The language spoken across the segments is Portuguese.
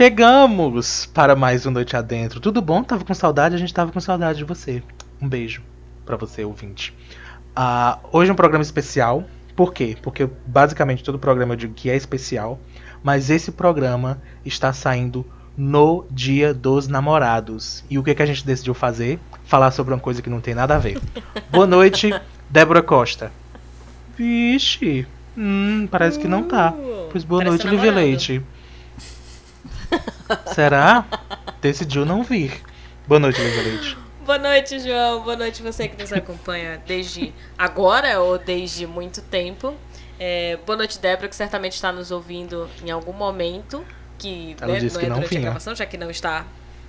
Chegamos para mais um Noite Adentro. Tudo bom? Tava com saudade? A gente tava com saudade de você. Um beijo para você, ouvinte. Uh, hoje é um programa especial. Por quê? Porque basicamente todo programa eu digo que é especial. Mas esse programa está saindo no Dia dos Namorados. E o que, que a gente decidiu fazer? Falar sobre uma coisa que não tem nada a ver. Boa noite, Débora Costa. Vixe, hum, parece que não tá. Pois boa Parece noite, Livia Leite. Será? Decidiu não vir. Boa noite, Livia Leite. Boa noite, João. Boa noite você que nos acompanha desde agora ou desde muito tempo. É, boa noite, Débora, que certamente está nos ouvindo em algum momento. Que, Ela né, disse não que é não durante a vinha. gravação, já que não está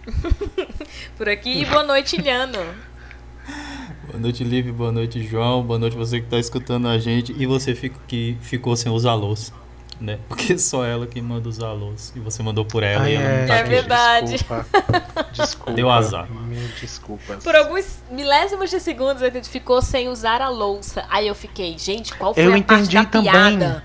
por aqui. E boa noite, Ilhano. Boa noite, Liv. Boa noite, João. Boa noite você que está escutando a gente. E você fica, que ficou sem usar louça, né? Porque só ela que manda usar louça. E você mandou por ela Ai, e ela não tá É aqui. verdade. Desculpa. Desculpa. Deu azar. Mil desculpas. Por alguns milésimos de segundos ele ficou sem usar a louça. Aí eu fiquei, gente, qual foi Eu a parte entendi da também. piada?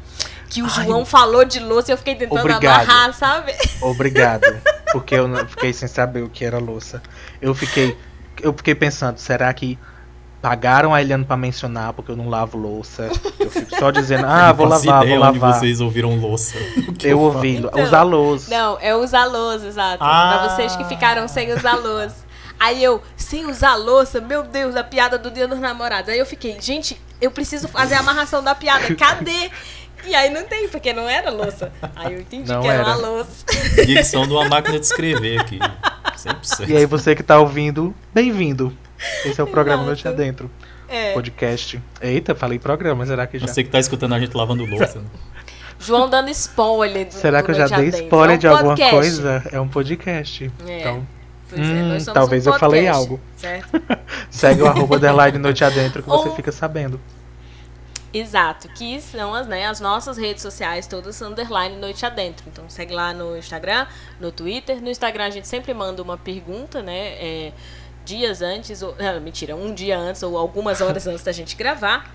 Que o Ai. João falou de louça e eu fiquei tentando Obrigado. amarrar, sabe? Obrigado. Porque eu fiquei sem saber o que era louça. Eu fiquei. Eu fiquei pensando, será que pagaram a Eliane pra mencionar porque eu não lavo louça? Eu fico só dizendo, ah, vou lavar, vou onde lavar. vocês ouviram louça. Eu falo? ouvindo, Então, usar louça. Não, é usar louça, exato. Ah. Pra vocês que ficaram sem usar louça. Aí eu, sem usar louça, meu Deus, a piada do dia dos namorados. Aí eu fiquei, gente, eu preciso fazer a amarração da piada, cadê? E aí não tem, porque não era louça. Aí eu entendi Não que era, era. uma louça. Dicção de uma máquina de escrever aqui. 100%. E aí você que tá ouvindo, bem-vindo. Esse é o programa. Noite Adentro. É. Podcast. Eita, falei programa, será que já? Você que tá escutando a gente lavando louça. né? João dando spoiler. Do, Será do que eu já dei spoiler É um de alguma coisa? É um podcast. É. Então, Pois é, Hum, nós somos talvez um eu falei algo. Certo? segue o arroba underline Noite Adentro que você Ou- fica sabendo. Exato, que são as, né, as nossas redes sociais, todas underline Noite Adentro. Então segue lá no Instagram, no Twitter. No Instagram a gente sempre manda uma pergunta, né? é, dias antes, ou, não, mentira, um dia antes ou algumas horas antes da gente gravar.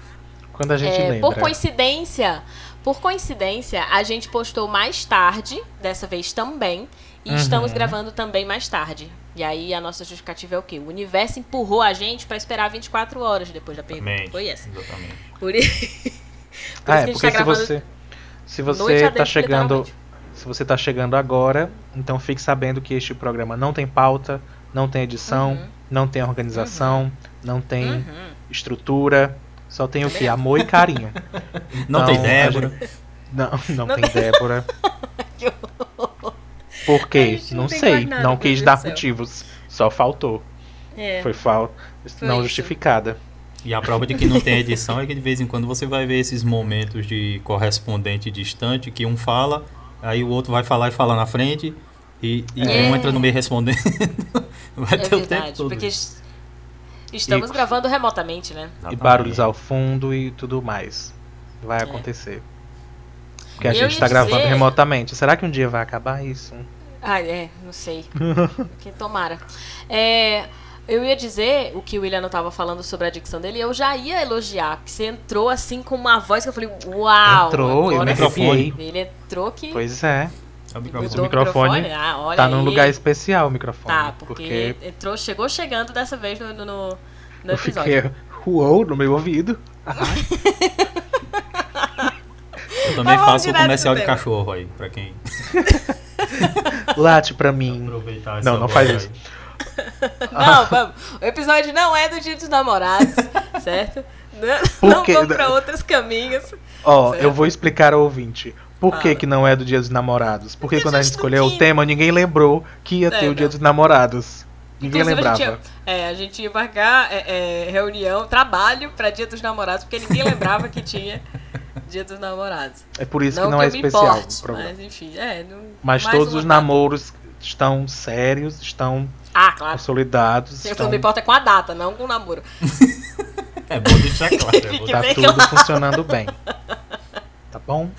Quando a gente É, lembra. por coincidência, por coincidência, a gente postou mais tarde, dessa vez também, e Uhum. estamos gravando também mais tarde. E aí a nossa justificativa é o quê? O universo empurrou a gente pra esperar 24 horas depois da pergunta. Exatamente. Foi essa. Exatamente. Por, i- por Ah, é, porque tá se você, se você adentro, tá chegando, se você tá chegando agora, então fique sabendo que este programa não tem pauta, não tem edição, Uhum. Não tem organização, não tem Uhum. estrutura, só tem o que? Amor e carinho. Não Então, tem a Débora. gente- Não, não, Não tem Débora. Que horror. Por quê? não Não tem sei. nada, não quis dar motivos. Só faltou. É. Foi falta. Foi Não isso. justificada. E a prova de que não tem edição é que de vez em quando você vai ver esses momentos de correspondente distante que um fala, aí o outro vai falar e fala na frente, e, e É. um entra no meio respondendo. vai É ter o tempo verdade, todo. porque es- estamos E- gravando remotamente, né? E barulhos ao fundo e tudo mais. Vai É. acontecer. Porque a Eu gente ia tá gravando dizer- remotamente. Será que um dia vai acabar isso? Ah, é, não sei. que tomara. É, eu ia dizer o que o William tava falando sobre a dicção dele, eu já ia elogiar, porque você entrou assim com uma voz que eu falei, uau! Entrou, eu me. Ele entrou que. Pois é. É o microfone. o microfone Ah, olha Tá num aí. lugar especial o microfone. Tá, porque, entrou, chegou chegando dessa vez no, no, no eu episódio. fiquei uou no meu ouvido. Eu também vamos faço o comercial de cachorro aí, pra quem Late pra mim. Não, não faz aí. isso. Não, vamos. O episódio não é do Dia dos Namorados, certo? Não, não vamos pra outros caminhos. Ó, Certo. eu vou explicar ao ouvinte. Por que que não é do Dia dos Namorados? Porque Porque quando a gente escolheu o tinha. tema, ninguém lembrou que ia É, ter o Dia não. dos Namorados. Ninguém Inclusive, lembrava. A gente, ia, é, a gente ia marcar é, é, reunião, trabalho pra Dia dos Namorados, porque ninguém lembrava que tinha Dia dos Namorados. É por isso não que não que é eu me especial importe, o mas enfim, é. Não, Mas mais todos os data. namoros estão sérios, estão Ah, claro. consolidados, Se eu estão, não me importa é com a data, não com o namoro. É bom deixar claro. É bom tá tudo claro. funcionando bem. Bom?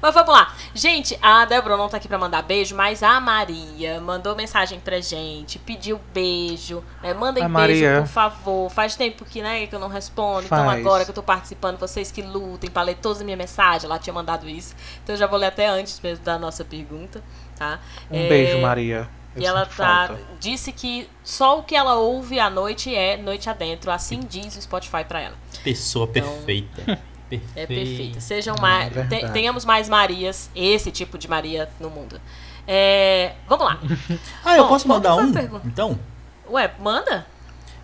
Mas vamos lá. Gente, a Débora não tá aqui pra mandar beijo, mas a Maria mandou mensagem pra gente, pediu beijo. Né? Mandem beijo, Maria. por favor. Faz tempo que, né, que eu não respondo. Então Faz. agora que eu tô participando, vocês que lutem pra ler todas as minhas mensagens. Ela tinha mandado isso. Então eu já vou ler até antes mesmo da nossa pergunta, tá? Um É, beijo, Maria. Eu E ela tá, falta. disse que só o que ela ouve à noite é noite adentro. Assim diz o Spotify pra ela. Pessoa Então, perfeita. Perfeita. É perfeita. Sejam mais. é tenhamos mais Marias, esse tipo de Maria no mundo. É, vamos lá. Ah, eu Bom, posso mandar um? Então, Ué, manda?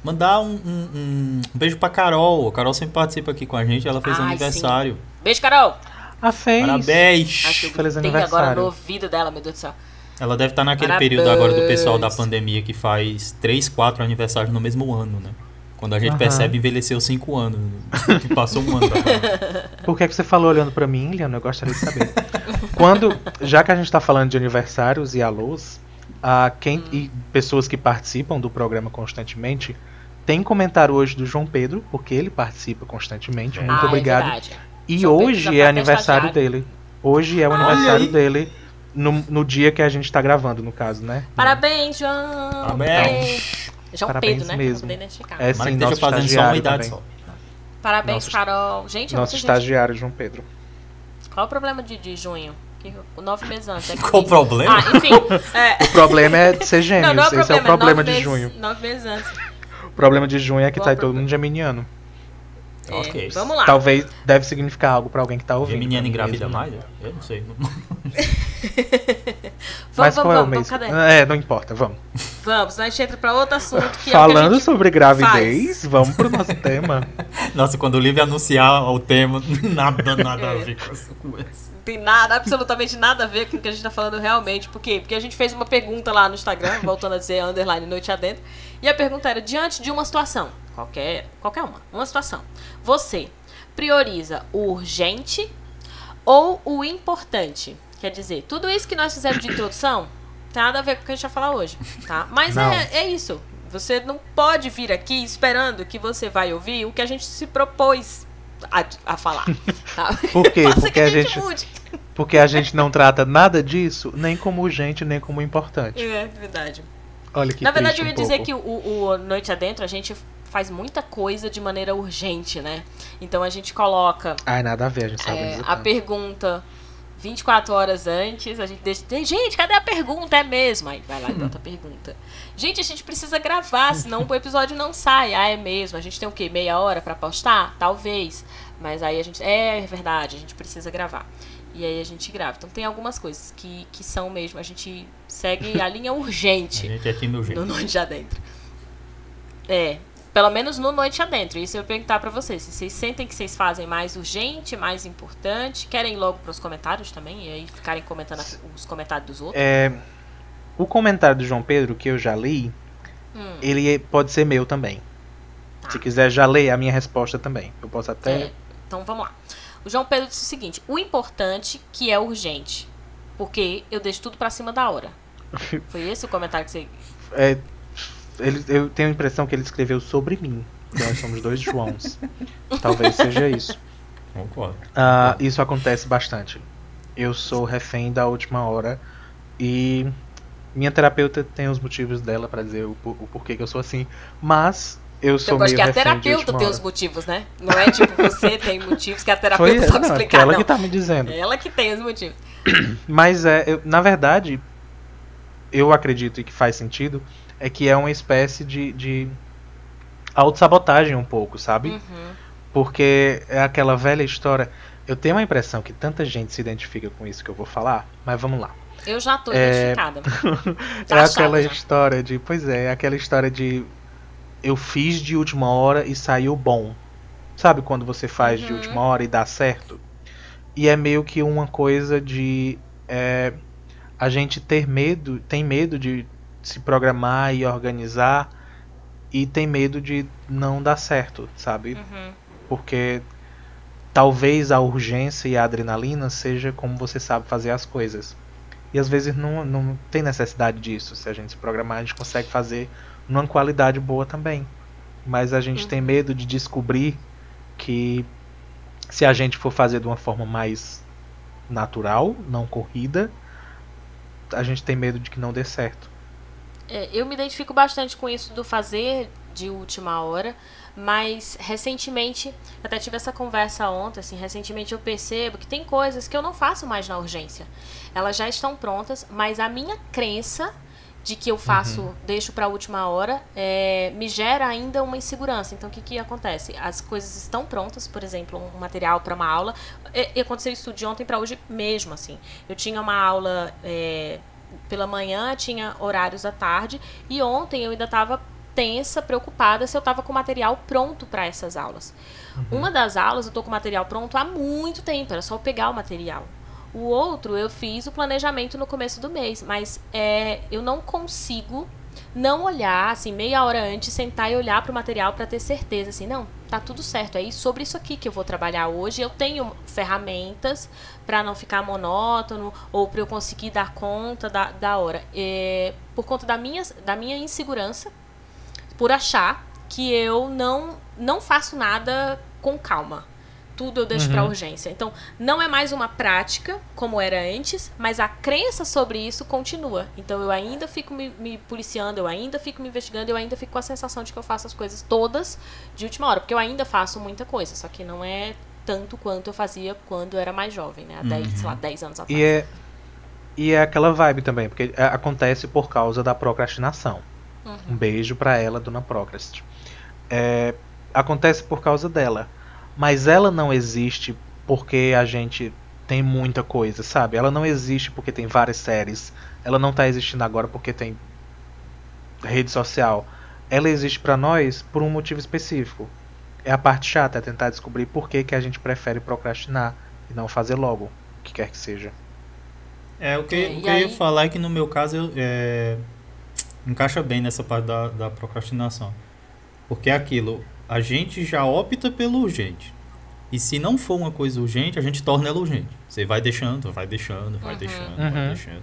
mandar um, um- um- um beijo pra Carol. A Carol sempre participa aqui com a gente. Ela fez Ai, aniversário. Beijo, Carol. Ah, fez. Parabéns! Acho que eu Feliz gritei agora aniversário. no ouvido dela, meu Deus do céu. Ela deve estar naquele Parabéns. período agora do pessoal da pandemia que faz 3, 4 aniversários no mesmo ano, né? Quando a gente Aham. percebe, envelheceu 5 anos. Que passou um ano. Por que, que você falou olhando pra mim, Liana? Eu gostaria de saber. Quando, já que a gente tá falando de aniversários e alôs, a quem, e pessoas que participam do programa constantemente, tem comentário hoje do João Pedro, porque ele participa constantemente. Muito ah, obrigado. É verdade. e João hoje é aniversário dele. Hoje é o Olha aniversário aí. dele, no, no dia que a gente tá gravando, no caso, né? Parabéns, João. Parabéns. João Parabéns Pedro, né? mesmo. Pra poder identificar. É sim, que nosso fazendo só uma estagiário idade também. só. Parabéns, Nosso- Carol. Gente, é Nosso muita gente. estagiário, João Pedro. Qual o problema de, de junho? Que, nove meses antes. É que- Qual o problema? Ah, enfim. é, O problema é de ser gêmeos. não, não é o Esse é o problema. problema nove de meses, junho. Nove meses antes. O problema de junho é que Qual tá todo problema? mundo geminiano. É, Ok. Vamos lá. Talvez deve significar algo pra alguém que tá ouvindo. Geminiano engravida mesmo, mais? Eu não sei. Mas vamos, qual é o vamos, mês? vamos? É, não importa, vamos. Vamos, a gente entra pra outro assunto que é Falando que a gente sobre gravidez, vamos pro nosso tema. Nossa, quando o Livre anunciar o tema, nada, nada a É. ver com essa coisa. não tem nada, absolutamente nada a ver com o que a gente tá falando realmente. Por quê? Porque a gente fez uma pergunta lá no Instagram, voltando a dizer underline noite adentro. E a pergunta era, diante de uma situação, qualquer, qualquer uma, uma situação, você prioriza o urgente ou o importante? Quer dizer, tudo isso que nós fizemos de introdução tem nada a ver com o que a gente vai falar hoje, tá? Mas é, é isso. Você não pode vir aqui esperando que você vai ouvir o que a gente se propôs a, a falar, tá? Por quê? Porque que a gente mude. Porque a gente não trata nada disso, nem como urgente, nem como importante. É verdade. Olha que Na verdade, eu ia um dizer pouco. que o, o Noite Adentro, a gente faz muita coisa de maneira urgente, né? Então a gente coloca Ai, nada a ver, a gente sabe é, a pergunta 24 horas antes, a gente deixa. Gente, cadê a pergunta? É mesmo? Aí vai lá e bota a pergunta. Gente, a gente precisa gravar, senão o episódio não sai. Ah, é mesmo. A gente tem o quê? Meia hora pra postar? Talvez. Mas aí a gente. É verdade, a gente precisa gravar. E aí a gente grava. Então tem algumas coisas que, que são mesmo. A gente segue a linha A urgente gente é time no urgente. Noite Adentro. É, pelo menos no Noite Adentro. Isso eu ia perguntar pra vocês. Se vocês sentem que vocês fazem mais urgente, mais importante, querem ir logo pros comentários também, e aí ficarem comentando os comentários dos outros. É, o comentário do João Pedro, que eu já li, Hum, ele é- pode ser meu também. Tá. Se quiser, já leia a minha resposta também. Eu posso até. é, então vamos lá. O João Pedro disse o seguinte: o importante que é urgente. Porque eu deixo tudo pra cima da hora. Foi esse o comentário que você. É, ele, eu tenho a impressão que ele escreveu sobre mim. que Nós somos dois Joãos. Talvez seja isso. Concordo. Ah, isso acontece bastante. Eu sou refém da última hora e minha terapeuta tem os motivos dela pra dizer o, por- o porquê que eu sou assim, mas eu sou Eu gosto meio que a terapeuta tem os motivos, né? Não é tipo você tem motivos que a Foi terapeuta sabe não, é explicar. ela não. que tá me dizendo. É ela que tem os motivos. Mas é, eu- na verdade, eu acredito e que faz sentido, é que é uma espécie de, de autossabotagem um pouco, sabe? Uhum. Porque é aquela velha história. Eu tenho a impressão que tanta gente se identifica com isso que eu vou falar, mas vamos lá. Eu já tô É, identificada. é Tá aquela achada já. história de. Pois é, é aquela história de. Eu fiz de última hora e saiu bom. Sabe quando você faz de Uhum. última hora e dá certo? E é meio que uma coisa de. é, a gente ter medo, tem medo de se programar e organizar e tem medo de não dar certo, sabe? Uhum. Porque talvez a urgência e a adrenalina seja como você sabe fazer as coisas. E às vezes não, não tem necessidade disso. Se a gente se programar, a gente consegue fazer numa qualidade boa também. Mas a gente tem medo de descobrir que se a gente for fazer de uma forma mais natural, não corrida, a gente tem medo de que não dê certo. É, eu me identifico bastante com isso do fazer de última hora, mas recentemente, até tive essa conversa ontem, assim, recentemente eu percebo que tem coisas que eu não faço mais na urgência. Elas já estão prontas, mas a minha crença de que eu faço, uhum. deixo para a última hora, é, me gera ainda uma insegurança. Então, o que, que acontece? As coisas estão prontas, por exemplo, um material para uma aula. E, e, aconteceu isso de ontem para hoje mesmo, assim. Eu tinha uma aula é, pela manhã, tinha horários à tarde, e ontem eu ainda estava tensa, preocupada se eu estava com o material pronto para essas aulas. Uhum. Uma das aulas eu estou com o material pronto há muito tempo, era só eu pegar o material. O outro eu fiz o planejamento no começo do mês, mas é, eu não consigo não olhar, assim, meia hora antes, sentar e olhar para o material para ter certeza, assim, não, tá tudo certo, é sobre isso aqui que eu vou trabalhar hoje. Eu tenho ferramentas para não ficar monótono ou para eu conseguir dar conta da, da hora. É, por conta da minha, da minha insegurança, por achar que eu não, não faço nada com calma tudo eu deixo uhum. para urgência. Então, não é mais uma prática como era antes, mas a crença sobre isso continua. Então, eu ainda fico me, me, policiando, eu ainda fico me investigando, eu ainda fico com a sensação de que eu faço as coisas todas de última hora, porque eu ainda faço muita coisa, só que não é tanto quanto eu fazia quando eu era mais jovem, né? Há 10, uhum. sei lá, 10 anos atrás. E é, e é aquela vibe também, porque é, acontece por causa da procrastinação. Uhum. Um beijo para ela, dona Procrast. É, acontece por causa dela mas ela não existe porque a gente tem muita coisa, sabe? Ela não existe porque tem várias séries. Ela não tá existindo agora porque tem rede social. Ela existe para nós por um motivo específico. É a parte chata, é tentar descobrir por que, que a gente prefere procrastinar e não fazer logo, o que quer que seja. É, o que, é, o que eu ia falar é que no meu caso eu, é, encaixa bem nessa parte da, da procrastinação. Porque é aquilo, a gente já opta pelo urgente. E se não for uma coisa urgente, a gente torna ela urgente. Você vai deixando, vai deixando, vai uhum. deixando, uhum. vai deixando.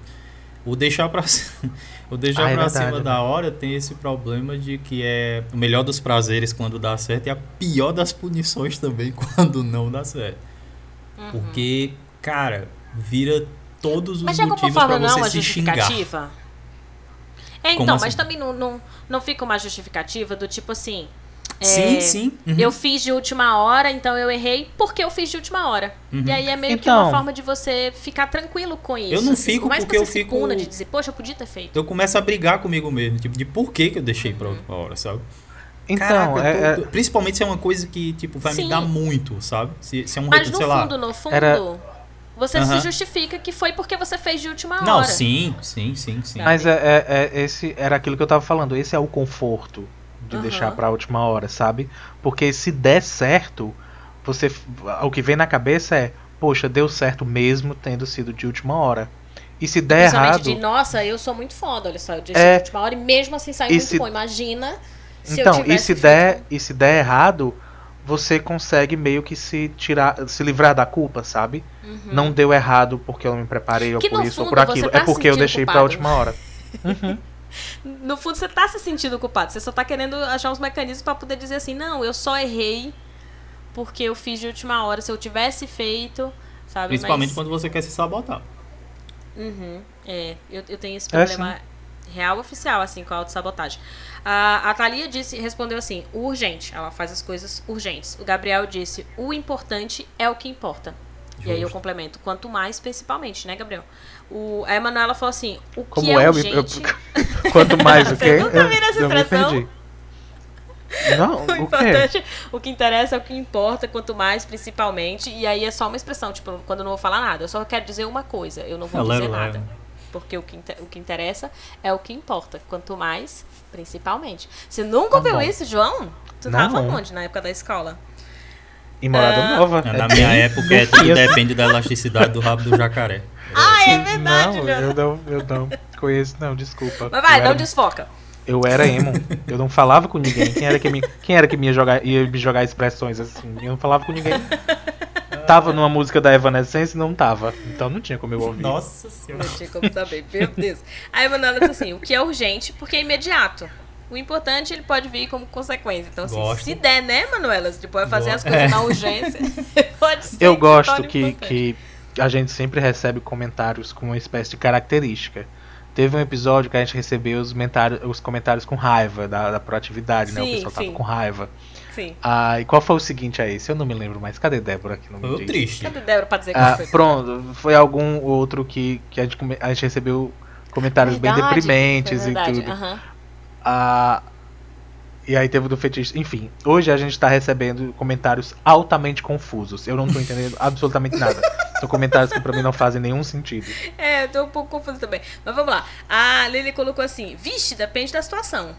O deixar pra, o deixar ah, é pra verdade, cima né? da hora tem esse problema de que é o melhor dos prazeres quando dá certo e a pior das punições também quando não dá certo. Uhum. Porque, cara, vira todos os mas motivos para você não, se xingar. É, então, assim? mas também não, não, não fica uma justificativa do tipo assim, é, sim, sim. Uhum. Eu fiz de última hora, então eu errei porque eu fiz de última hora. Uhum. E aí é meio então, que uma então. forma de você ficar tranquilo com isso. Eu não assim, fico mais porque eu fico. de dizer, poxa, eu podia ter feito. Eu começo a brigar comigo mesmo, tipo, de por que, que eu deixei pra uhum. outra hora, sabe? Então, Caraca, é, tô, é... principalmente se é uma coisa que, tipo, vai sim. me dar muito, sabe? Se, se é um Mas no sei fundo, lá, no fundo, era... você uhum. se justifica que foi porque você fez de última hora. Não, sim, sim, sim, sim. Mas é, é, é, esse era aquilo que eu tava falando, esse é o conforto de uhum. deixar para a última hora, sabe? Porque se der certo, você o que vem na cabeça é, poxa, deu certo mesmo tendo sido de última hora. E se der errado, de, nossa, eu sou muito foda, olha só, eu deixei é, de última hora e mesmo assim saiu muito se, bom. Imagina se então, eu e se feito... der e se der errado, você consegue meio que se tirar, se livrar da culpa, sabe? Uhum. Não deu errado porque eu me preparei que ou por isso ou por aquilo, tá é porque eu deixei para a última hora. Uhum no fundo você tá se sentindo culpado. Você só tá querendo achar uns mecanismos para poder dizer assim, não, eu só errei porque eu fiz de última hora. Se eu tivesse feito, sabe? Principalmente Mas... quando você quer se sabotar. Uhum. É, eu, eu tenho esse é, problema é, real oficial, assim, com a autossabotagem. A, a Thalia disse, respondeu assim, o urgente. Ela faz as coisas urgentes. O Gabriel disse, o importante é o que importa. Justo. E aí eu complemento, quanto mais principalmente, né, Gabriel? O, a Emanuela falou assim: o que Como é, é urgente. Eu, quanto mais o quê? Você nunca viu essa expressão? Não, o, o importante, o que interessa é o que importa, quanto mais, principalmente. E aí é só uma expressão, tipo, quando eu não vou falar nada. Eu só quero dizer uma coisa, eu não vou dizer nada. Porque o que, o que interessa é o que importa. Quanto mais, principalmente. Você nunca tá ouviu isso, João? Tu não. tava onde na época da escola? Em Morada uh, Nova. Na minha época, é, tudo depende da elasticidade do rabo do jacaré. Ah, é verdade, não, eu não, eu não conheço, não, desculpa. Mas vai, não era, desfoca. Eu era emo, eu não falava com ninguém. Quem era que me, quem era que me ia jogar, ia me jogar expressões assim? Eu não falava com ninguém. Tava numa música da Evanescence e não tava. Então não tinha como eu ouvir. Nossa senhora. Não tinha como saber, meu Deus. Aí a Manuela disse assim: o que é urgente, porque é imediato. O importante ele pode vir como consequência. Então, assim, se der, né, Manuela? Você pode fazer Gosto. as coisas é. na urgência. pode ser. Eu gosto que, que a gente sempre recebe comentários com uma espécie de característica. Teve um episódio que a gente recebeu os, os comentários com raiva da, da proatividade, sim, né? O pessoal sim. tava com raiva. Sim. Ah, e qual foi o seguinte a esse? Eu não me lembro mais. Cadê Débora aqui no Foi o triste. Cadê Débora pra dizer que ah, foi? Pronto, foi algum outro que, que a, gente, a gente recebeu comentários verdade, bem deprimentes e tudo. Uhum. Ah, e aí teve o do fetiche. Enfim, hoje a gente tá recebendo comentários altamente confusos. Eu não tô entendendo absolutamente nada. São comentários que pra mim não fazem nenhum sentido. É, tô um pouco confuso também. Mas vamos lá. A Lili colocou assim: vixe, depende da situação.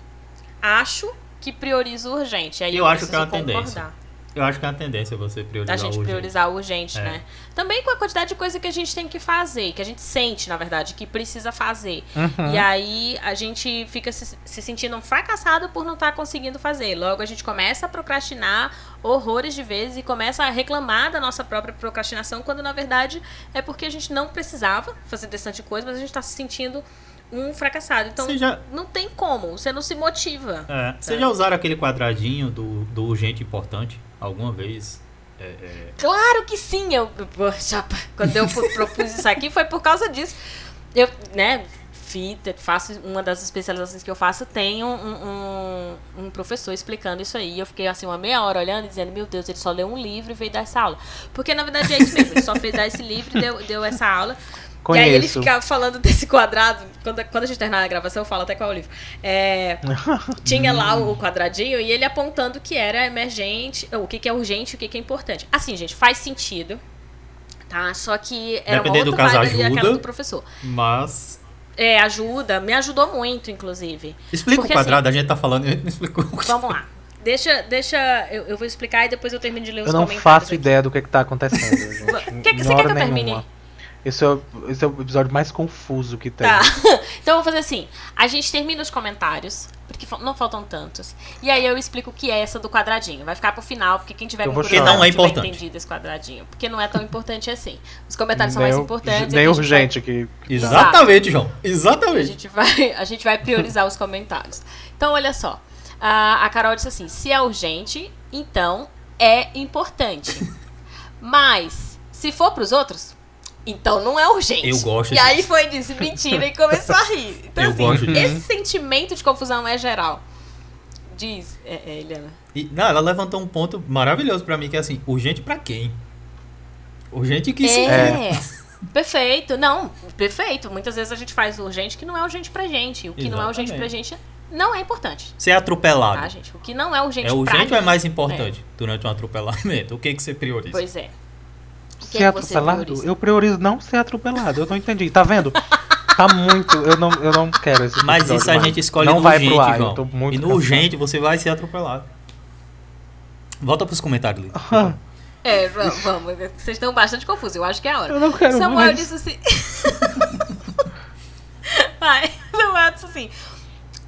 Acho que prioriza o urgente. Aí eu, eu acho que é uma concordar. tendência. Eu acho que é uma tendência você priorizar a gente priorizar o urgente, é. né? Também com a quantidade de coisa que a gente tem que fazer, que a gente sente, na verdade, que precisa fazer. Uhum. E aí a gente fica se, se sentindo um fracassado por não estar tá conseguindo fazer. Logo a gente começa a procrastinar horrores de vezes e começa a reclamar da nossa própria procrastinação, quando na verdade é porque a gente não precisava fazer desse coisa, mas a gente está se sentindo um fracassado. Então, já... não tem como, você não se motiva. É. Vocês já usaram aquele quadradinho do, do urgente importante alguma vez? É, é... Claro que sim! Eu, quando eu propus isso aqui foi por causa disso. Eu, né, fita, faço uma das especializações que eu faço, tem um, um, um, professor explicando isso aí. Eu fiquei assim uma meia hora olhando e dizendo, meu Deus, ele só leu um livro e veio dar essa aula. Porque na verdade é isso mesmo, ele só fez dar esse livro e deu, deu essa aula. Conheço. E aí ele ficava falando desse quadrado. Quando, quando a gente terminar a gravação, eu falo até qual é o livro. É, tinha lá o quadradinho e ele apontando que era emergente, o que, que é urgente e o que, que é importante. Assim, gente, faz sentido. Tá? Só que era Dependendo uma outra do caso, ajuda, aquela do professor. Mas. É, ajuda. Me ajudou muito, inclusive. Explica Porque, o quadrado, assim, a gente tá falando, não explicou. Vamos lá. Deixa, deixa eu, eu, vou explicar e depois eu termino de ler os eu comentários. Eu não faço aqui. ideia do que, que tá acontecendo. O que, que você quer que eu termine? Nenhuma. Esse é, o, esse é o episódio mais confuso que tem. Tá. então eu vou fazer assim. A gente termina os comentários, porque não faltam tantos. E aí eu explico o que é essa do quadradinho. Vai ficar pro final, porque quem tiver com curiosidade não é importante. entendido esse quadradinho. Porque não é tão importante assim. Os comentários nem são mais importantes. Nem urgente vai... que. Exatamente, João. Exatamente. A gente, vai, a gente vai priorizar os comentários. Então, olha só. A, a Carol disse assim: se é urgente, então é importante. Mas, se for pros outros, então não é urgente. Eu gosto E disso. aí foi disse mentira e começou a rir. Então, eu assim, gosto disso. esse sentimento de confusão é geral. Diz, é, é, Eliana. E, não, ela levantou um ponto maravilhoso para mim, que é assim, urgente para quem? Urgente que é. é. Perfeito. Não, perfeito. Muitas vezes a gente faz urgente que não é urgente pra gente. O que Exatamente. não é urgente pra gente não é importante. Ser atropelado. Tá, gente? O que não é urgente É urgente ou é mais importante é. durante um atropelamento? O que, que você prioriza? Pois é ser atropelado? Eu priorizo não ser atropelado. Eu não entendi. Tá vendo? Tá muito. Eu não, eu não quero esse Mas isso a gente escolhe não no vai urgente, pro ar, João. e no cansado. urgente você vai ser atropelado. Volta pros comentários, Lili. É, vamos. Vocês estão bastante confusos. Eu acho que é a hora. Eu não quero Samuel mais. disse assim. vai. Samuel disse assim.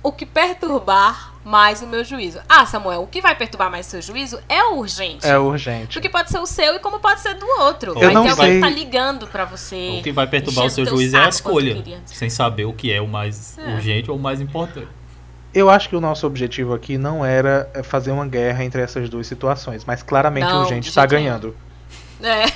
O que perturbar mais o meu juízo. Ah, Samuel, o que vai perturbar mais o seu juízo é o urgente. É urgente. Porque pode ser o seu e como pode ser do outro. Eu vai não ter alguém que tá ligando para você. O que vai perturbar o seu juízo é a escolha. Sem saber o que é o mais é. urgente ou o mais importante. Eu acho que o nosso objetivo aqui não era fazer uma guerra entre essas duas situações, mas claramente não, o urgente está ganhando. É.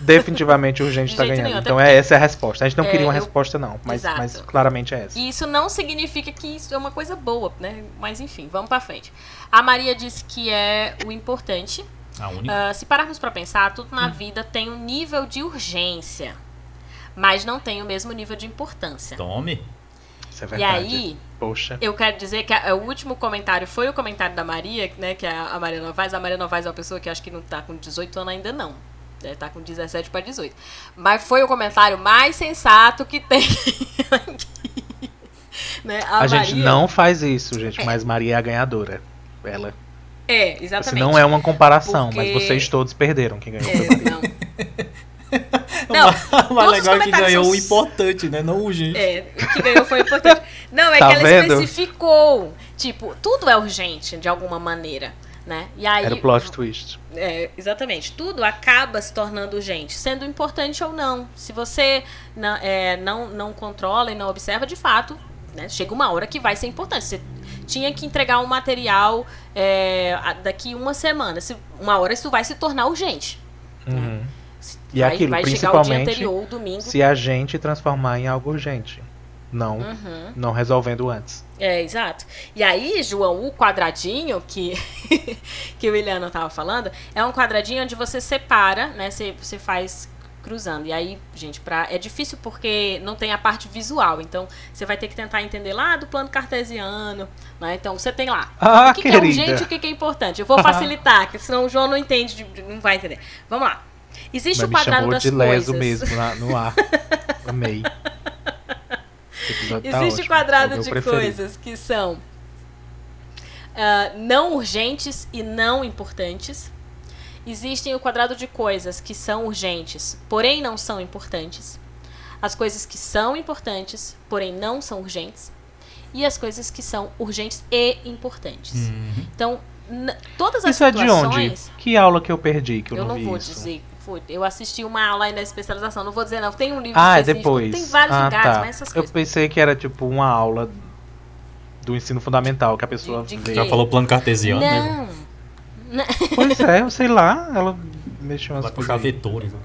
Definitivamente urgente está ganhando. Nenhum, então é essa é a resposta. A gente não é, queria uma eu... resposta, não, mas, mas claramente é essa. E isso não significa que isso é uma coisa boa, né? Mas enfim, vamos para frente. A Maria disse que é o importante. A única. Uh, se pararmos para pensar, tudo na hum. vida tem um nível de urgência, mas não tem o mesmo nível de importância. Tome. Isso é verdade. E aí, Poxa. eu quero dizer que a, o último comentário foi o comentário da Maria, né? Que é a Maria Novaes. A Maria Novaes é uma pessoa que acho que não tá com 18 anos ainda, não. Deve estar tá com 17 para 18. Mas foi o comentário mais sensato que tem aqui. Né? A, a Maria... gente não faz isso, gente, é. mas Maria é a ganhadora. Ela. É, exatamente. Assim, não é uma comparação, Porque... mas vocês todos perderam. Quem ganhou é, não. Não, mas legal é que ganhou são... o importante, né? Não o urgente. É, o que ganhou foi o importante. Não, é tá que ela vendo? especificou. Tipo, tudo é urgente de alguma maneira. Né? E aí, Era o plot twist. É, exatamente. Tudo acaba se tornando urgente, sendo importante ou não. Se você não, é, não, não controla e não observa, de fato, né, chega uma hora que vai ser importante. Você tinha que entregar um material é, daqui uma semana. Se, uma hora isso vai se tornar urgente. Né? Uhum. E vai, aquilo, vai principalmente se a gente transformar em algo urgente. Não, uhum. não resolvendo antes. É, exato. E aí, João, o quadradinho que, que o Williano estava falando, é um quadradinho onde você separa, né? Você, você faz cruzando. E aí, gente, pra, é difícil porque não tem a parte visual. Então, você vai ter que tentar entender lá do plano cartesiano. Né? Então, você tem lá. Ah, o que, que é urgente e o que, que é importante. Eu vou facilitar, porque senão o João não entende, não vai entender. Vamos lá. Existe Mas o quadrado das de coisas. mesmo lá no ar. Amei. Existe o tá quadrado de preferido. coisas que são uh, não urgentes e não importantes. Existem o quadrado de coisas que são urgentes, porém não são importantes. As coisas que são importantes, porém não são urgentes. E as coisas que são urgentes e importantes. Uhum. Então, todas as isso situações... Isso é de onde? Que aula que eu perdi que eu, eu não, não vou isso. dizer. Eu assisti uma aula aí na especialização, não vou dizer não. Tem um livro ah, depois. tem vários ah, lugares, tá. mas essas coisas. Eu pensei que era tipo uma aula do ensino fundamental que a pessoa de, de vê. Já falou plano cartesiano, não. né? Pois é, eu sei lá, ela mexeu umas Vai puxar vetores. Né?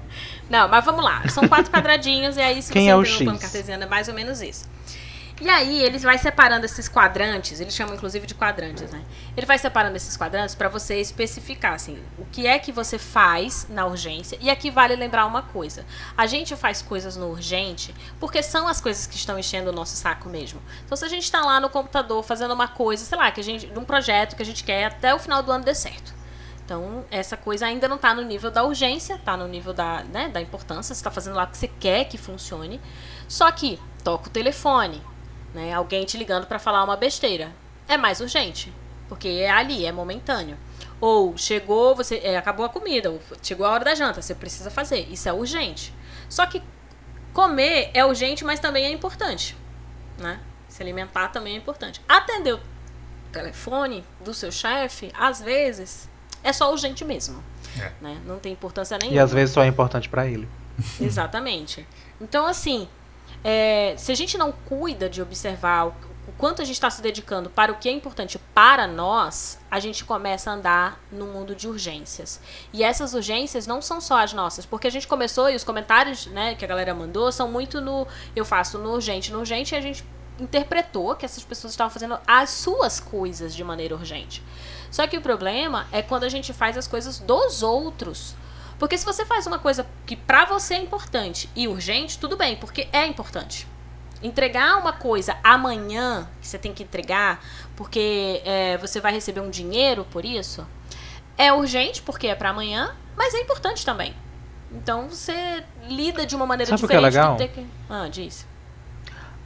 Não, mas vamos lá. São quatro quadradinhos e aí se Quem você é o X? no plano cartesiano é mais ou menos isso. E aí ele vai separando esses quadrantes, eles chamam inclusive de quadrantes, né? Ele vai separando esses quadrantes para você especificar assim, o que é que você faz na urgência. E aqui vale lembrar uma coisa. A gente faz coisas no urgente porque são as coisas que estão enchendo o nosso saco mesmo. Então se a gente está lá no computador fazendo uma coisa, sei lá, que a gente um projeto que a gente quer até o final do ano dê certo. Então, essa coisa ainda não está no nível da urgência, está no nível da, né, da importância. Você está fazendo lá o que você quer que funcione. Só que toca o telefone, né, alguém te ligando para falar uma besteira. É mais urgente, porque é ali, é momentâneo. Ou chegou, você é, acabou a comida, ou chegou a hora da janta, você precisa fazer. Isso é urgente. Só que comer é urgente, mas também é importante. Né? Se alimentar também é importante. Atender o telefone do seu chefe, às vezes, é só urgente mesmo. É. Né? Não tem importância nenhuma. E às vezes só é importante para ele. Exatamente. Então, assim, é, se a gente não cuida de observar o, o quanto a gente está se dedicando para o que é importante para nós, a gente começa a andar no mundo de urgências. E essas urgências não são só as nossas, porque a gente começou e os comentários né, que a galera mandou são muito no eu faço no urgente, no urgente, e a gente interpretou que essas pessoas estavam fazendo as suas coisas de maneira urgente. Só que o problema é quando a gente faz as coisas dos outros. Porque se você faz uma coisa que para você é importante e urgente, tudo bem, porque é importante. Entregar uma coisa amanhã, que você tem que entregar, porque é, você vai receber um dinheiro por isso, é urgente, porque é para amanhã, mas é importante também. Então você lida de uma maneira Sabe diferente. O que é legal? Que... Ah, diz.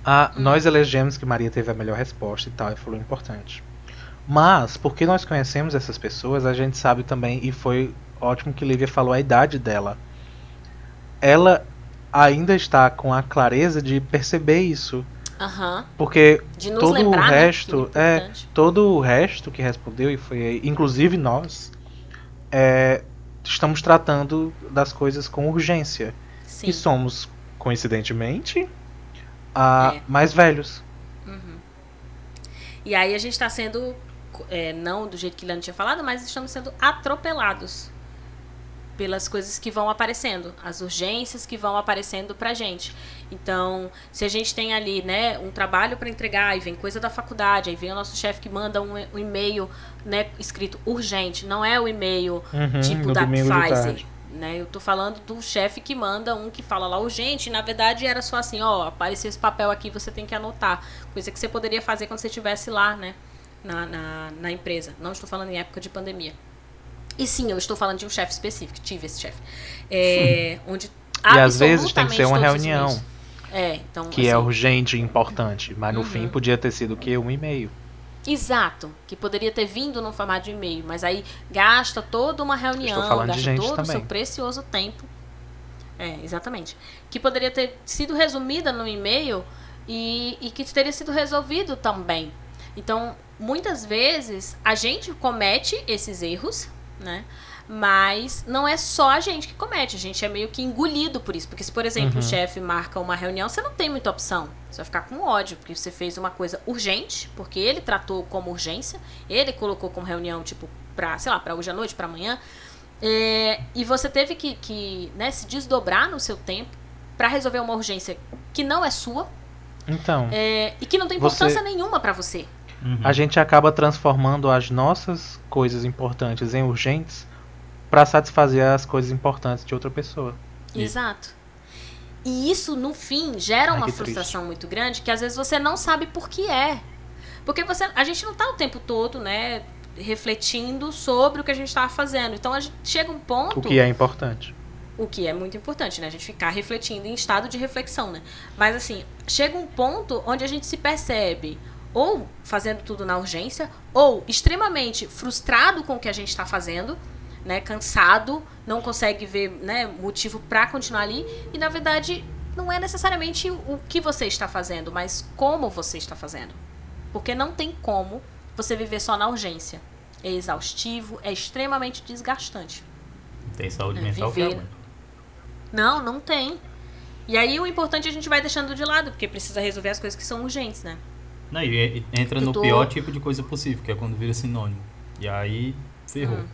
Ah, hum. Nós elegemos que Maria teve a melhor resposta e tal, e falou importante. Mas, porque nós conhecemos essas pessoas, a gente sabe também, e foi ótimo que Lívia falou a idade dela. Ela ainda está com a clareza de perceber isso. Uhum. Porque todo lembrar, o né, resto, é, é, todo o resto que respondeu e foi, inclusive nós, é, estamos tratando das coisas com urgência. Sim. E somos, coincidentemente, a, é. mais velhos. Uhum. E aí a gente está sendo é, não do jeito que Lana tinha falado, mas estamos sendo atropelados pelas coisas que vão aparecendo, as urgências que vão aparecendo pra gente. Então, se a gente tem ali, né, um trabalho para entregar e vem coisa da faculdade, aí vem o nosso chefe que manda um, um, e-mail, né, escrito urgente, não é o e-mail uhum, tipo da Pfizer. Né, eu tô falando do chefe que manda um que fala lá urgente, e na verdade era só assim, ó, apareceu esse papel aqui, você tem que anotar. Coisa que você poderia fazer quando você estivesse lá, né? na, na, na empresa. Não estou falando em época de pandemia. E sim, eu estou falando de um chefe específico, tive esse chefe. É, onde e às vezes tem que ser uma reunião. É, então, que é assim, é urgente e importante, mas no uhum. fim podia ter sido o quê? Um e-mail. Exato, que poderia ter vindo no formato de e-mail, mas aí gasta toda uma reunião, gasta todo o seu precioso tempo. É, exatamente. Que poderia ter sido resumida no e-mail e, e que teria sido resolvido também. Então, muitas vezes a gente comete esses erros, né? Mas não é só a gente que comete, a gente é meio que engolido por isso. Porque se, por exemplo, uhum. o chefe marca uma reunião, você não tem muita opção. Você vai ficar com ódio, porque você fez uma coisa urgente, porque ele tratou como urgência, ele colocou como reunião, tipo, pra, sei lá, pra hoje à noite, pra amanhã. É, e você teve que, que né, se desdobrar no seu tempo para resolver uma urgência que não é sua. Então. É, e que não tem importância você... nenhuma para você. Uhum. A gente acaba transformando as nossas coisas importantes em urgentes para satisfazer as coisas importantes de outra pessoa. Exato. E isso, no fim, gera Ai, uma frustração triste. muito grande que às vezes você não sabe por que é. Porque você, a gente não está o tempo todo, né, refletindo sobre o que a gente estava fazendo. Então a gente chega um ponto. O que é importante. O que é muito importante, né? A gente ficar refletindo em estado de reflexão, né? Mas assim, chega um ponto onde a gente se percebe ou fazendo tudo na urgência, ou extremamente frustrado com o que a gente está fazendo, né? Cansado, não consegue ver né, motivo para continuar ali. E na verdade, não é necessariamente o que você está fazendo, mas como você está fazendo. Porque não tem como você viver só na urgência. É exaustivo, é extremamente desgastante. Tem saúde é, mental viver... Não, não tem. E aí o importante a gente vai deixando de lado, porque precisa resolver as coisas que são urgentes, né? Não, e entra no tô... pior tipo de coisa possível, que é quando vira sinônimo. E aí ferrou. Hum.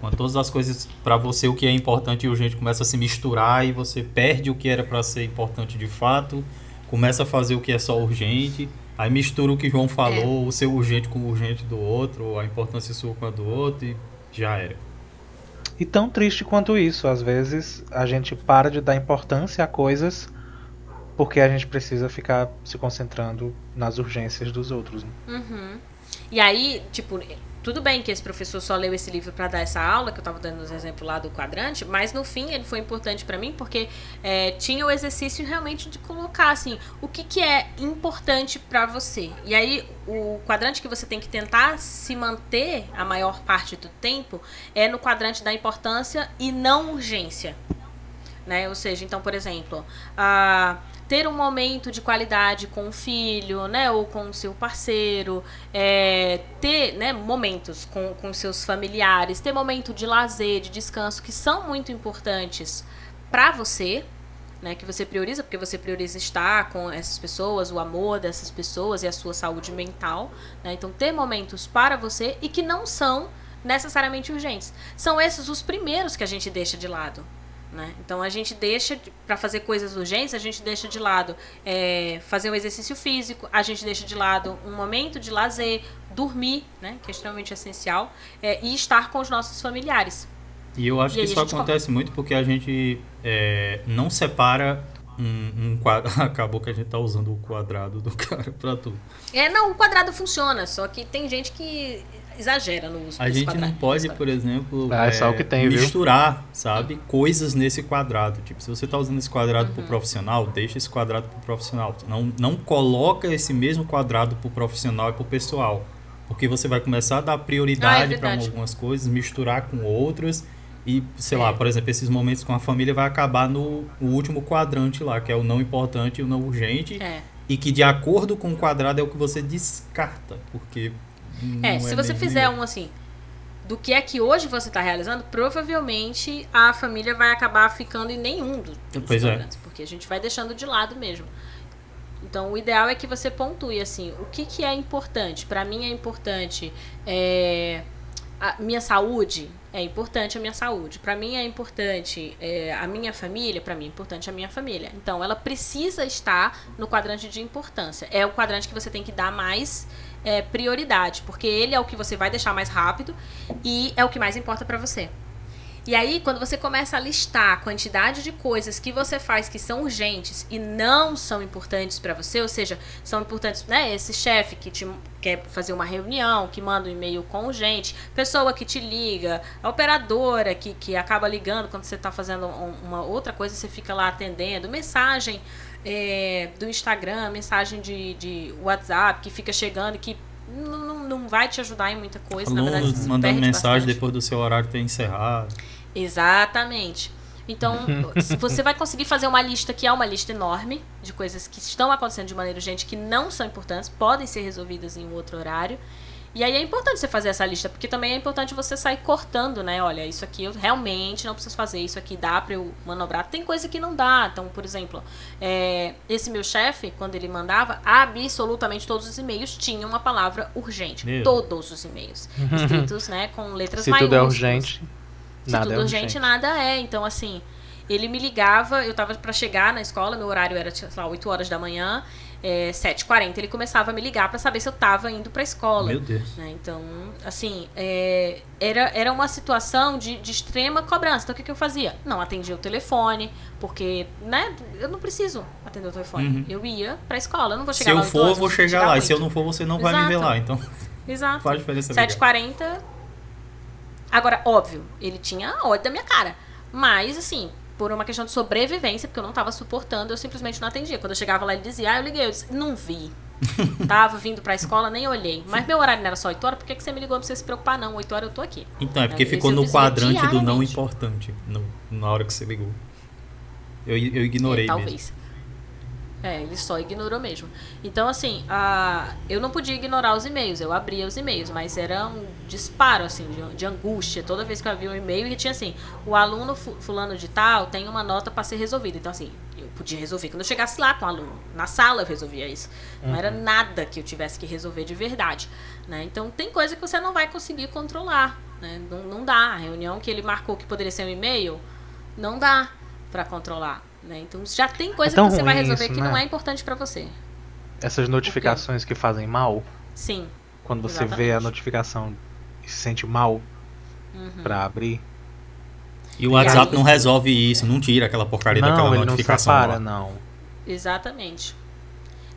Quando todas as coisas para você o que é importante e urgente começa a se misturar e você perde o que era para ser importante de fato, começa a fazer o que é só urgente, aí mistura o que João falou, é. o seu urgente com o urgente do outro, a importância sua com a do outro e já era. E tão triste quanto isso, às vezes a gente para de dar importância a coisas porque a gente precisa ficar se concentrando nas urgências dos outros. Né? Uhum. E aí, tipo, tudo bem que esse professor só leu esse livro para dar essa aula, que eu estava dando os exemplos lá do quadrante, mas no fim ele foi importante para mim porque é, tinha o exercício realmente de colocar assim o que, que é importante para você. E aí o quadrante que você tem que tentar se manter a maior parte do tempo é no quadrante da importância e não urgência. Né? Ou seja, então, por exemplo, a ter um momento de qualidade com o filho, né, ou com o seu parceiro, é, ter né, momentos com, com seus familiares, ter momento de lazer, de descanso, que são muito importantes para você, né, que você prioriza, porque você prioriza estar com essas pessoas, o amor dessas pessoas e a sua saúde mental. Né, então, ter momentos para você e que não são necessariamente urgentes. São esses os primeiros que a gente deixa de lado. Né? Então a gente deixa, para fazer coisas urgentes, a gente deixa de lado é, fazer um exercício físico, a gente deixa de lado um momento de lazer, dormir, né? que é extremamente essencial, é, e estar com os nossos familiares. E eu acho e que isso acontece muito porque a gente é, não separa um, um, quadro. Acabou que a gente tá usando o quadrado do cara para tudo. É, não, o quadrado funciona, só que tem gente que exagera no uso A gente não pode, por exemplo, ah, é só o que tem, misturar, viu? sabe, coisas nesse quadrado. Tipo, se você está usando esse quadrado uhum. para o profissional, deixa esse quadrado para o profissional. Não, não coloca esse mesmo quadrado para o profissional e para o pessoal. Porque você vai começar a dar prioridade ah, é para algumas coisas, misturar com outras. E, sei é. lá, por exemplo, esses momentos com a família vai acabar no, no último quadrante lá, que é o não importante e o não urgente. É. E que, de acordo com o quadrado, é o que você descarta. Porque é, se é você fizer um assim, do que é que hoje você está realizando, provavelmente a família vai acabar ficando em nenhum dos, pois é. porque a gente vai deixando de lado mesmo. Então, o ideal é que você pontue assim, o que, que é importante? Para mim é importante é, a minha saúde, é importante a minha saúde. Para mim é importante é, a minha família, para mim é importante a minha família. Então, ela precisa estar no quadrante de importância. É o quadrante que você tem que dar mais é, prioridade, porque ele é o que você vai deixar mais rápido e é o que mais importa para você. E aí, quando você começa a listar a quantidade de coisas que você faz que são urgentes e não são importantes para você, ou seja, são importantes, né? Esse chefe que te quer fazer uma reunião, que manda um e-mail com urgente, pessoa que te liga, a operadora que, que acaba ligando quando você está fazendo uma outra coisa, você fica lá atendendo, mensagem é, do Instagram, mensagem de, de WhatsApp que fica chegando que não, não vai te ajudar em muita coisa. Alunos na verdade, mandando mensagem bastante. depois do seu horário ter encerrado. Exatamente. Então, você vai conseguir fazer uma lista que é uma lista enorme de coisas que estão acontecendo de maneira urgente, que não são importantes, podem ser resolvidas em um outro horário. E aí é importante você fazer essa lista, porque também é importante você sair cortando, né? Olha, isso aqui eu realmente não preciso fazer, isso aqui dá para eu manobrar. Tem coisa que não dá. Então, por exemplo, é, esse meu chefe, quando ele mandava, absolutamente todos os e-mails tinham uma palavra urgente. Meu. Todos os e-mails. Escritos, né, com letras Se maiúsculas. tudo é urgente. Se nada tudo é urgente, urgente, nada é. Então, assim, ele me ligava, eu tava para chegar na escola, meu horário era, sei lá, 8 horas da manhã, é, 7h40 ele começava a me ligar para saber se eu tava indo pra escola. Meu Deus. Né? Então, assim, é, era, era uma situação de, de extrema cobrança. Então, o que, que eu fazia? Não atendia o telefone, porque, né, eu não preciso atender o telefone. Uhum. Eu ia pra escola, eu não vou chegar lá. Se eu for, eu vou chegar lá. E se eu não for, você não Exato. vai me ver lá. Então, Exato. faz diferença. 7h40. Agora, óbvio, ele tinha ódio da minha cara. Mas, assim, por uma questão de sobrevivência, porque eu não estava suportando, eu simplesmente não atendia. Quando eu chegava lá, ele dizia, ah, eu liguei. Eu disse, não vi. Tava vindo pra escola, nem olhei. Mas meu horário não era só 8 horas, por que, que você me ligou pra você se preocupar? Não, 8 horas eu tô aqui. Então, é porque ficou no quadrante do não importante no, na hora que você ligou. Eu, eu ignorei é, talvez. mesmo. É, ele só ignorou mesmo. Então, assim, a, eu não podia ignorar os e-mails, eu abria os e-mails, mas era um disparo, assim, de, de angústia. Toda vez que eu abria um e-mail, e tinha assim, o aluno fulano de tal tem uma nota para ser resolvida. Então, assim, eu podia resolver. Quando eu chegasse lá com o aluno, na sala eu resolvia isso. Uhum. Não era uhum. nada que eu tivesse que resolver de verdade. Né? Então, tem coisa que você não vai conseguir controlar. Né? Não, não dá. A reunião que ele marcou que poderia ser um e-mail, não dá para controlar. Né? Então já tem coisa é que você vai resolver isso, que né? não é importante para você. Essas notificações que fazem mal? Sim. Quando você exatamente. vê a notificação e se sente mal uhum. para abrir. E o WhatsApp aí, não resolve isso, não tira aquela porcaria não, daquela ele notificação. Não, separa, não. Exatamente.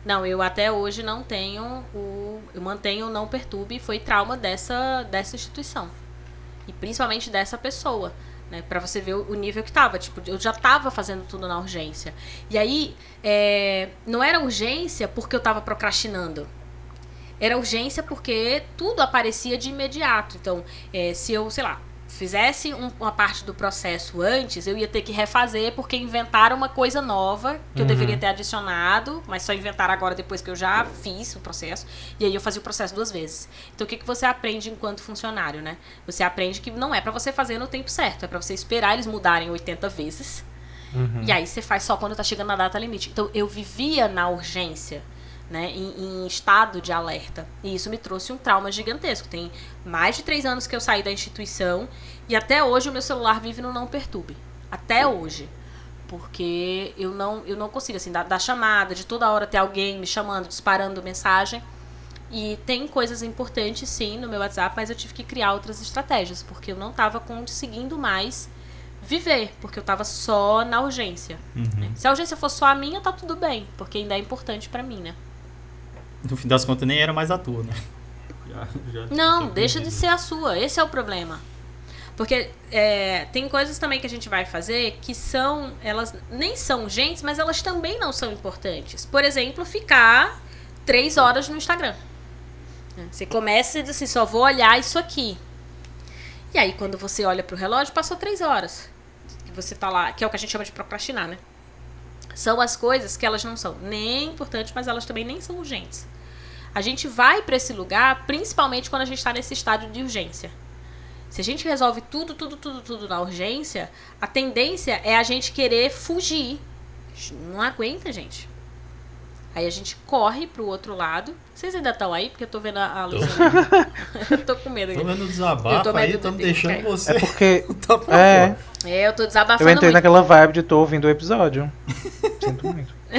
Não, eu até hoje não tenho o. Eu mantenho o não perturbe, foi trauma dessa, dessa instituição. E principalmente dessa pessoa. Né, para você ver o nível que tava. Tipo, eu já tava fazendo tudo na urgência. E aí, é, não era urgência porque eu tava procrastinando. Era urgência porque tudo aparecia de imediato. Então, é, se eu, sei lá, fizesse um, uma parte do processo antes, eu ia ter que refazer porque inventaram uma coisa nova que uhum. eu deveria ter adicionado, mas só inventaram agora depois que eu já fiz o processo. E aí eu fazia o processo duas vezes. Então o que, que você aprende enquanto funcionário, né? Você aprende que não é para você fazer no tempo certo, é para você esperar eles mudarem 80 vezes. Uhum. E aí você faz só quando tá chegando na data limite. Então eu vivia na urgência né, em, em, estado de alerta. E isso me trouxe um trauma gigantesco. Tem mais de três anos que eu saí da instituição e até hoje o meu celular vive no não perturbe. Até hoje. Porque eu não, eu não consigo, assim, dar, chamada, de toda hora ter alguém me chamando, disparando mensagem. E tem coisas importantes, sim, no meu WhatsApp, mas eu tive que criar outras estratégias, porque eu não estava conseguindo mais viver, porque eu estava só na urgência. Uhum. Né? Se a urgência fosse só a minha, tá tudo bem, porque ainda é importante para mim, né? No fim das contas nem era mais a tua, né? Já, já não, deixa de ser a sua. Esse é o problema. Porque é, tem coisas também que a gente vai fazer que são. Elas nem são urgentes, mas elas também não são importantes. Por exemplo, ficar três horas no Instagram. Você começa e diz assim, só vou olhar isso aqui. E aí, quando você olha pro relógio, passou três horas. Você tá lá, que é o que a gente chama de procrastinar, né? São as coisas que elas não são nem importantes, mas elas também nem são urgentes. A gente vai para esse lugar principalmente quando a gente está nesse estádio de urgência. Se a gente resolve tudo, tudo, tudo, tudo na urgência, a tendência é a gente querer fugir. Não aguenta, gente. Aí a gente corre pro outro lado. Vocês ainda estão aí? Porque eu tô vendo a, luz. eu tô com medo. Tô vendo o desabafo aí, estamos deixando você. É porque. é. é, eu tô desabafando. Eu entrei muito. naquela vibe de tô ouvindo o episódio. Sinto muito.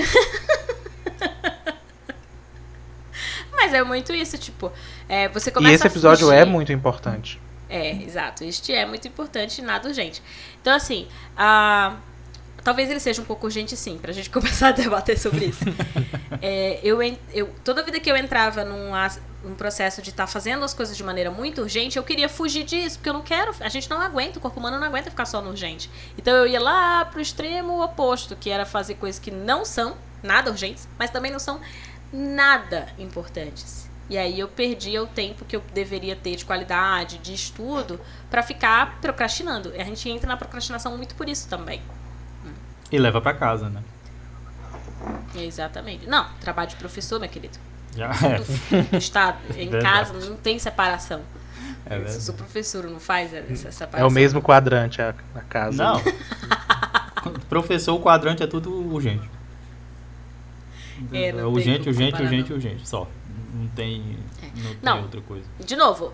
Mas é muito isso, tipo, é, você começa E esse episódio é muito importante. É, exato. Este é muito importante e nada urgente. Então, assim, a Talvez ele seja um pouco urgente, sim, pra gente começar a debater sobre isso. é, eu, eu, toda vida que eu entrava num, processo de estar tá fazendo as coisas de maneira muito urgente, eu queria fugir disso, porque eu não quero. A gente não aguenta, o corpo humano não aguenta ficar só no urgente. Então eu ia lá pro extremo oposto, que era fazer coisas que não são nada urgentes, mas também não são nada importantes. E aí eu perdia o tempo que eu deveria ter de qualidade, de estudo, para ficar procrastinando. E a gente entra na procrastinação muito por isso também. E leva para casa, né? Exatamente. Não, trabalho de professor, meu querido. Já é. Estado, em casa não tem separação. É verdade. Se o professor não faz essa separação. É o mesmo quadrante a, a casa. Não. professor, o quadrante é tudo urgente. É, é urgente, urgente, urgente, urgente, só. Não tem, é. não tem não, outra coisa. De novo,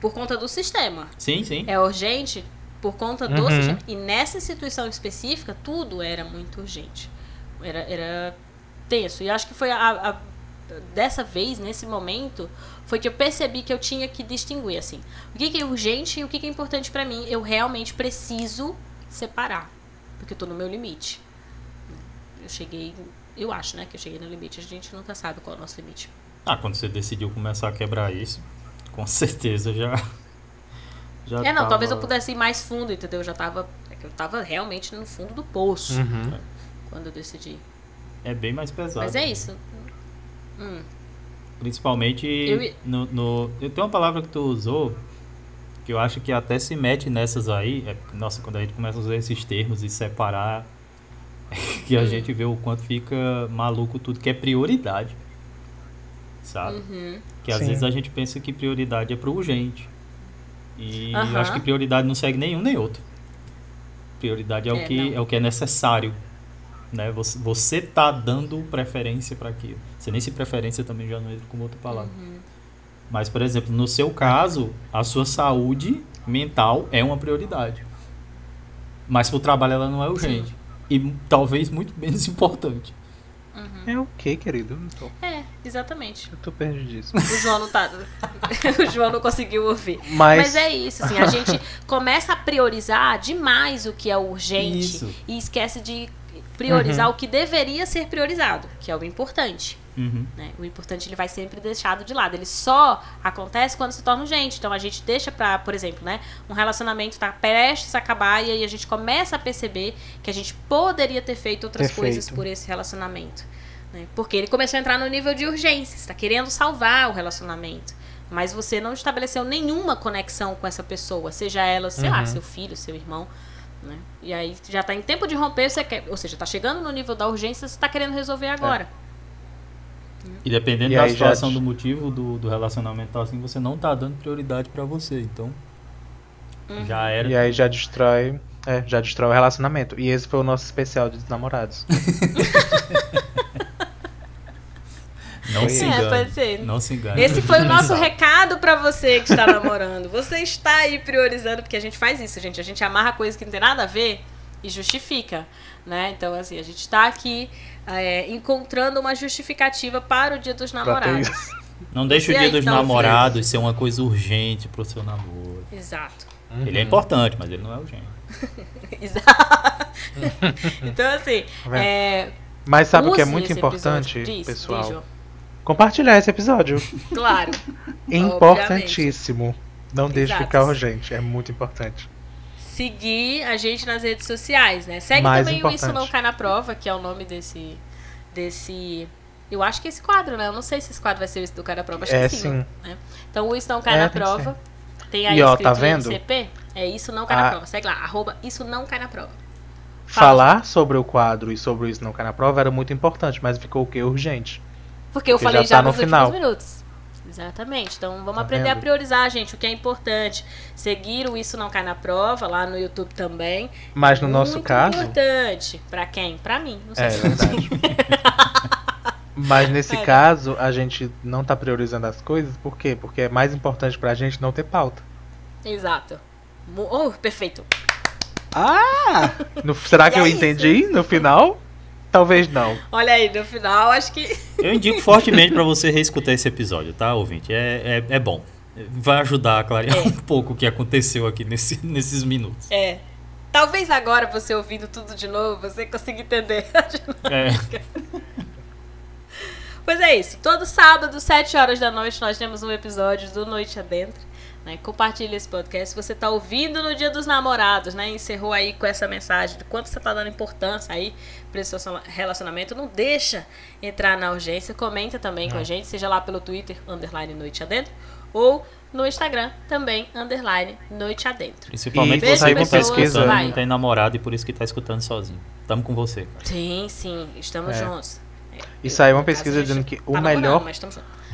por conta do sistema. Sim, sim. É urgente, Por conta do uhum. E nessa instituição específica, tudo era muito urgente. Era, era tenso. E acho que foi a, a dessa vez, nesse momento, foi que eu percebi que eu tinha que distinguir, assim, o que, que é urgente e o que, que é importante para mim. Eu realmente preciso separar, porque eu tô no meu limite. Eu cheguei, eu acho, né, que eu cheguei no limite. A gente nunca sabe qual é o nosso limite. Ah, quando você decidiu começar a quebrar isso, com certeza já. Já é, não, tava... talvez eu pudesse ir mais fundo, entendeu? Eu já tava. É que eu tava realmente no fundo do poço uhum. quando eu decidi. É bem mais pesado. Mas é isso. Hum. Principalmente eu... no, no. Eu tenho uma palavra que tu usou que eu acho que até se mete nessas aí. É, nossa, quando a gente começa a usar esses termos e separar, que a hum. gente vê o quanto fica maluco tudo que é prioridade. Sabe? Uhum. Que às Sim. vezes a gente pensa que prioridade é pro urgente. E uhum. eu acho que prioridade não segue nenhum nem outro. Prioridade é, é o que é o que é necessário né? Você, você tá dando preferência para aquilo. Você nem se preferência também já não entra como outra palavra. Uhum. Mas, por exemplo, no seu caso, a sua saúde mental é uma prioridade. Mas pro trabalho ela não é urgente. Sim. E talvez muito menos importante. Uhum. É o que, querido? Tô... É, exatamente. Eu tô perdidíssimo. O João não tá. o João não conseguiu ouvir. Mas... Mas é isso, assim, a gente começa a priorizar demais o que é urgente isso. e esquece de priorizar uhum. o que deveria ser priorizado, que é o importante. Uhum. Né? O importante ele vai sempre deixado de lado. Ele só acontece quando se torna urgente. Então a gente deixa para, por exemplo, né, um relacionamento está prestes a acabar e aí a gente começa a perceber que a gente poderia ter feito outras Perfeito. coisas por esse relacionamento. Né? Porque ele começou a entrar no nível de urgência, está querendo salvar o relacionamento. Mas você não estabeleceu nenhuma conexão com essa pessoa, seja ela, sei uhum. lá, seu filho, seu irmão. Né? E aí já está em tempo de romper, você quer, ou seja, está chegando no nível da urgência, você está querendo resolver agora. É. E dependendo e da situação já... do motivo do, do relacionamento assim, você não está dando prioridade para você, então uhum. já era. E aí já destrói, é, já destrói o relacionamento. E esse foi o nosso especial de namorados. Não se engane. É, pode ser. Não se engane. Esse foi o nosso recado para você que está namorando. Você está aí priorizando, porque a gente faz isso, gente. A gente amarra coisas que não tem nada a ver e justifica, né? Então, assim, a gente está aqui é, encontrando uma justificativa para o Dia dos Namorados. Não deixe o Dia dos então, Namorados filho. ser uma coisa urgente pro seu namoro. Exato. Uhum. Ele é importante, mas ele não é urgente. Exato. então, assim, é, mas sabe o que é muito importante, diz, pessoal? Diz, compartilhar esse episódio. Claro. Importantíssimo. Não deixe Exato. ficar urgente, é muito importante. Seguir a gente nas redes sociais, né? Segue Mais também importante. o Isso Não Cai na Prova, que é o nome desse. desse. Eu acho que esse quadro, né? Eu não sei se esse quadro vai ser o Isso Não Cai na Prova. Acho é, que sim. sim. Né? Então o Isso Não Cai é, na Prova. Tem aí e, ó, tá vendo? CP. É Isso Não Cai a... na Prova. Segue lá, arroba Isso Não Cai na Prova. Fala. Falar sobre o quadro e sobre o Isso Não Cai na Prova era muito importante, mas ficou o que? Urgente. Porque eu falei já, tá já nos final. últimos minutos. Exatamente. Então vamos tá aprender vendo? a priorizar, gente, o que é importante. Seguir o Isso Não Cai na Prova, lá no YouTube também. Mas no nosso caso. importante. Pra quem? Pra mim. Não sei é, se é verdade. Mas nesse é. caso, a gente não tá priorizando as coisas, por quê? Porque é mais importante pra gente não ter pauta. Exato. Oh, perfeito. Ah! No, será que eu isso? entendi no final? Talvez não. Olha aí, no final, acho que. Eu indico fortemente para você reescutar esse episódio, tá, ouvinte? É, é, é bom. Vai ajudar a clarear é. um pouco o que aconteceu aqui nesse, nesses minutos. É. Talvez agora, você ouvindo tudo de novo, você consiga entender. É. Pois é isso. Todo sábado, 7 horas da noite, nós temos um episódio do Noite Adentro. Né? Compartilhe esse podcast. Se você está ouvindo no Dia dos Namorados, né? Encerrou aí com essa mensagem de quanto você está dando importância aí para esse seu relacionamento. Não deixa entrar na urgência. Comenta também com a gente, seja lá pelo Twitter, underline Noite Adentro, ou no Instagram também, underline Noite Adentro. Principalmente e você que está escutando, não tem namorado e por isso que está escutando sozinho. Estamos com você. Cara. Sim, sim, estamos é. juntos. E saiu uma pesquisa dizendo que o melhor.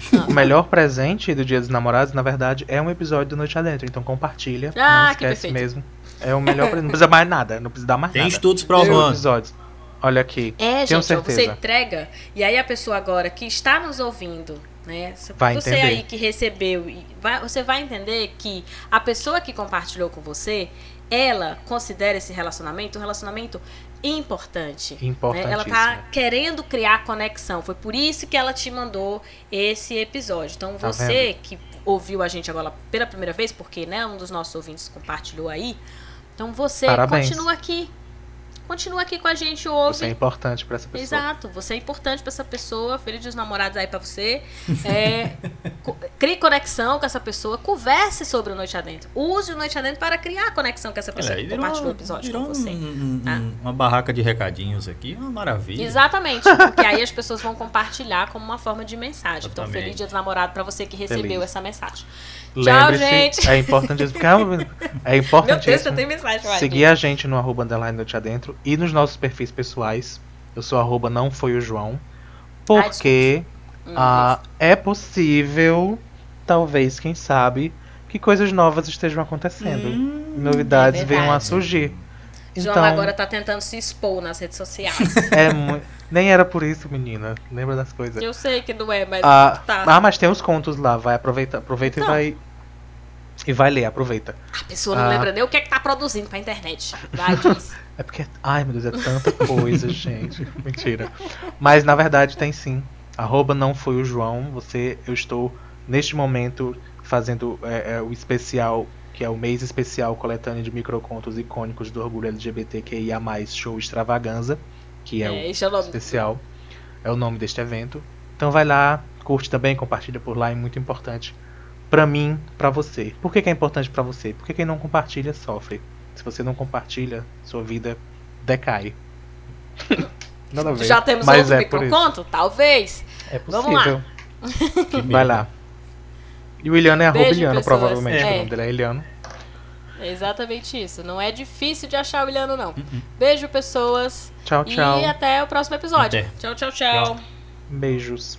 o melhor presente do Dia dos Namorados, na verdade, é um episódio do Noite Adentro. Então compartilha. Ah, não esquece mesmo. É o melhor presente. Não precisa mais nada. Não precisa dar mais Tem nada. Tem estudos provando. episódios. Olha aqui. É, gente, você entrega. E aí a pessoa agora que está nos ouvindo, né? Vai você entender. aí que recebeu, vai, você vai entender que a pessoa que compartilhou com você, ela considera esse relacionamento um relacionamento importante. Né? Ela tá querendo criar conexão. Foi por isso que ela te mandou esse episódio. Então Tá você que ouviu a gente agora pela primeira vez, porque né, um dos nossos ouvintes compartilhou aí. Então você Parabéns. continua aqui. Continua aqui com a gente, ouve. Você é importante pra essa pessoa. Exato, você é importante pra essa pessoa. Feliz dos namorados aí pra você. É, crie conexão com essa pessoa, converse sobre o Noite Adentro. Use o Noite Adentro para criar conexão com essa pessoa Olha, aí que compartilhou o episódio virou com você. um- um- Ah. um- uma barraca de recadinhos aqui, uma maravilha. Exatamente, porque aí as pessoas vão compartilhar como uma forma de mensagem. Então, Exatamente. feliz dia do namorado pra você que recebeu Feliz. essa mensagem. Lembre-se, gente. é. Calma, é Meu Deus, você tem mensagem. Seguir a gente no arroba underline noite adentro e nos nossos perfis pessoais. Eu sou arroba não foi o João. Porque Hum, ah, é possível, talvez, quem sabe, que coisas novas estejam acontecendo. Hum, Novidades é venham a surgir. João Então, agora tá tentando se expor nas redes sociais. é nem era por isso, menina. Lembra das coisas. Eu sei que não é, mas Ah, tá. ah, mas tem os contos lá. Vai aproveitar, aproveita Então. e vai e vai ler, aproveita. A pessoa não Ah. lembra nem o que é que tá produzindo pra internet. Vai, diz. É porque, ai meu Deus, é tanta coisa, gente. Mentira. Mas na verdade tem sim. Arroba não foi o João. Você, eu estou neste momento fazendo é, é, o especial, que é o mês especial coletânea de microcontos icônicos do orgulho LGBTQIA+, show extravaganza, que é, É, o é o nome. especial. É o nome deste evento. Então vai lá, curte também, compartilha por lá, é muito importante pra mim, pra você. Por que, que é importante pra você? Porque quem não compartilha sofre. Se você não compartilha, sua vida decai. Nada a ver. Já temos mas outro é microconto? Talvez. É Vamos lá. possível. Vai lá. E o Iliano é arroba Beijo, Iliano, pessoas. provavelmente. É. O nome dele é Iliano. É exatamente isso. Não é difícil de achar o Williano, não. Beijo, pessoas. Tchau, tchau. E até o próximo episódio. Até. Tchau, tchau, tchau. Tchau. Beijos.